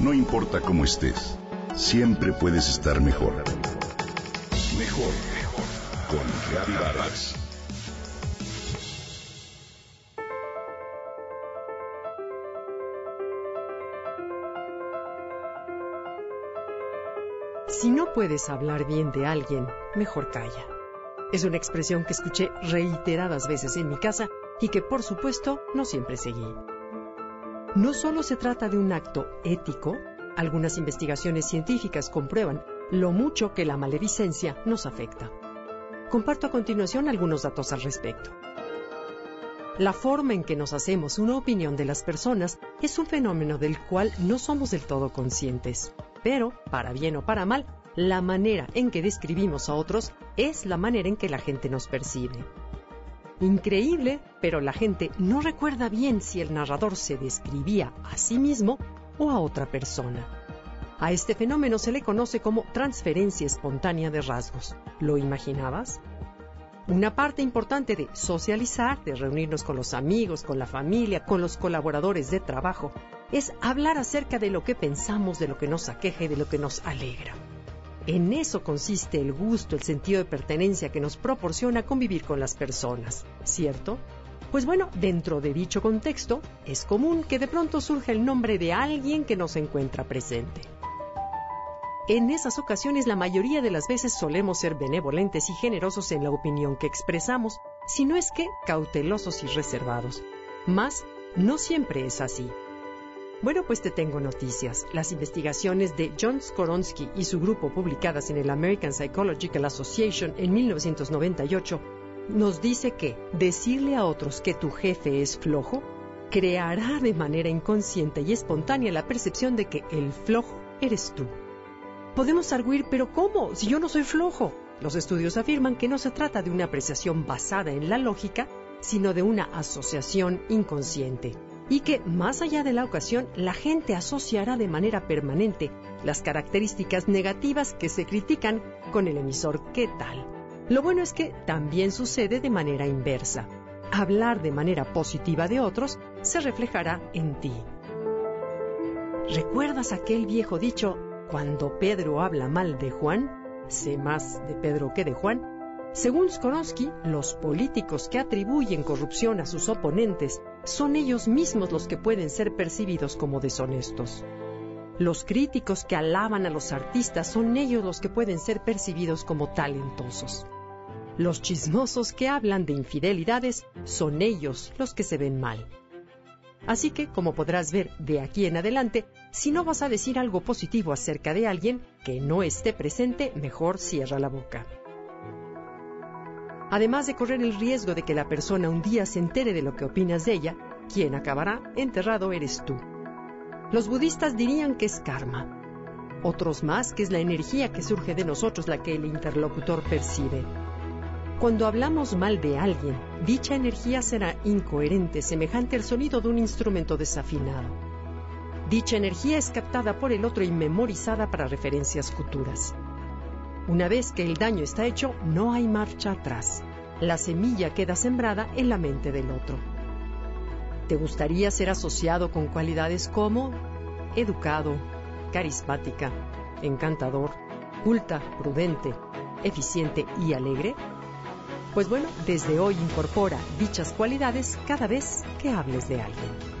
No importa cómo estés, siempre puedes estar mejor. Mejor, mejor. Con Vargas. Si no puedes hablar bien de alguien, mejor calla. Es una expresión que escuché reiteradas veces en mi casa y que por supuesto no siempre seguí. No solo se trata de un acto ético, algunas investigaciones científicas comprueban lo mucho que la maledicencia nos afecta. Comparto a continuación algunos datos al respecto. La forma en que nos hacemos una opinión de las personas es un fenómeno del cual no somos del todo conscientes, pero, para bien o para mal, la manera en que describimos a otros es la manera en que la gente nos percibe. Increíble, pero la gente no recuerda bien si el narrador se describía a sí mismo o a otra persona. A este fenómeno se le conoce como transferencia espontánea de rasgos. ¿Lo imaginabas? Una parte importante de socializar, de reunirnos con los amigos, con la familia, con los colaboradores de trabajo, es hablar acerca de lo que pensamos, de lo que nos aqueja y de lo que nos alegra. En eso consiste el gusto, el sentido de pertenencia que nos proporciona convivir con las personas, ¿cierto? Pues bueno, dentro de dicho contexto, es común que de pronto surja el nombre de alguien que no se encuentra presente. En esas ocasiones la mayoría de las veces solemos ser benevolentes y generosos en la opinión que expresamos, si no es que cautelosos y reservados. Mas, no siempre es así. Bueno, pues te tengo noticias. Las investigaciones de John Skoronsky y su grupo publicadas en el American Psychological Association en 1998 nos dice que decirle a otros que tu jefe es flojo creará de manera inconsciente y espontánea la percepción de que el flojo eres tú. Podemos arguir, pero ¿cómo? Si yo no soy flojo. Los estudios afirman que no se trata de una apreciación basada en la lógica, sino de una asociación inconsciente y que, más allá de la ocasión, la gente asociará de manera permanente las características negativas que se critican con el emisor ¿qué tal? Lo bueno es que también sucede de manera inversa. Hablar de manera positiva de otros se reflejará en ti. ¿Recuerdas aquel viejo dicho, cuando Pedro habla mal de Juan, sé más de Pedro que de Juan? Según Skoronsky, los políticos que atribuyen corrupción a sus oponentes son ellos mismos los que pueden ser percibidos como deshonestos. Los críticos que alaban a los artistas son ellos los que pueden ser percibidos como talentosos. Los chismosos que hablan de infidelidades son ellos los que se ven mal. Así que, como podrás ver de aquí en adelante, si no vas a decir algo positivo acerca de alguien que no esté presente, mejor cierra la boca además de correr el riesgo de que la persona un día se entere de lo que opinas de ella, quien acabará enterrado eres tú. Los budistas dirían que es karma, otros más que es la energía que surge de nosotros la que el interlocutor percibe. Cuando hablamos mal de alguien, dicha energía será incoherente, semejante al sonido de un instrumento desafinado. Dicha energía es captada por el otro y memorizada para referencias futuras. Una vez que el daño está hecho, no hay marcha atrás. La semilla queda sembrada en la mente del otro. ¿Te gustaría ser asociado con cualidades como educado, carismática, encantador, culta, prudente, eficiente y alegre? Pues bueno, desde hoy incorpora dichas cualidades cada vez que hables de alguien.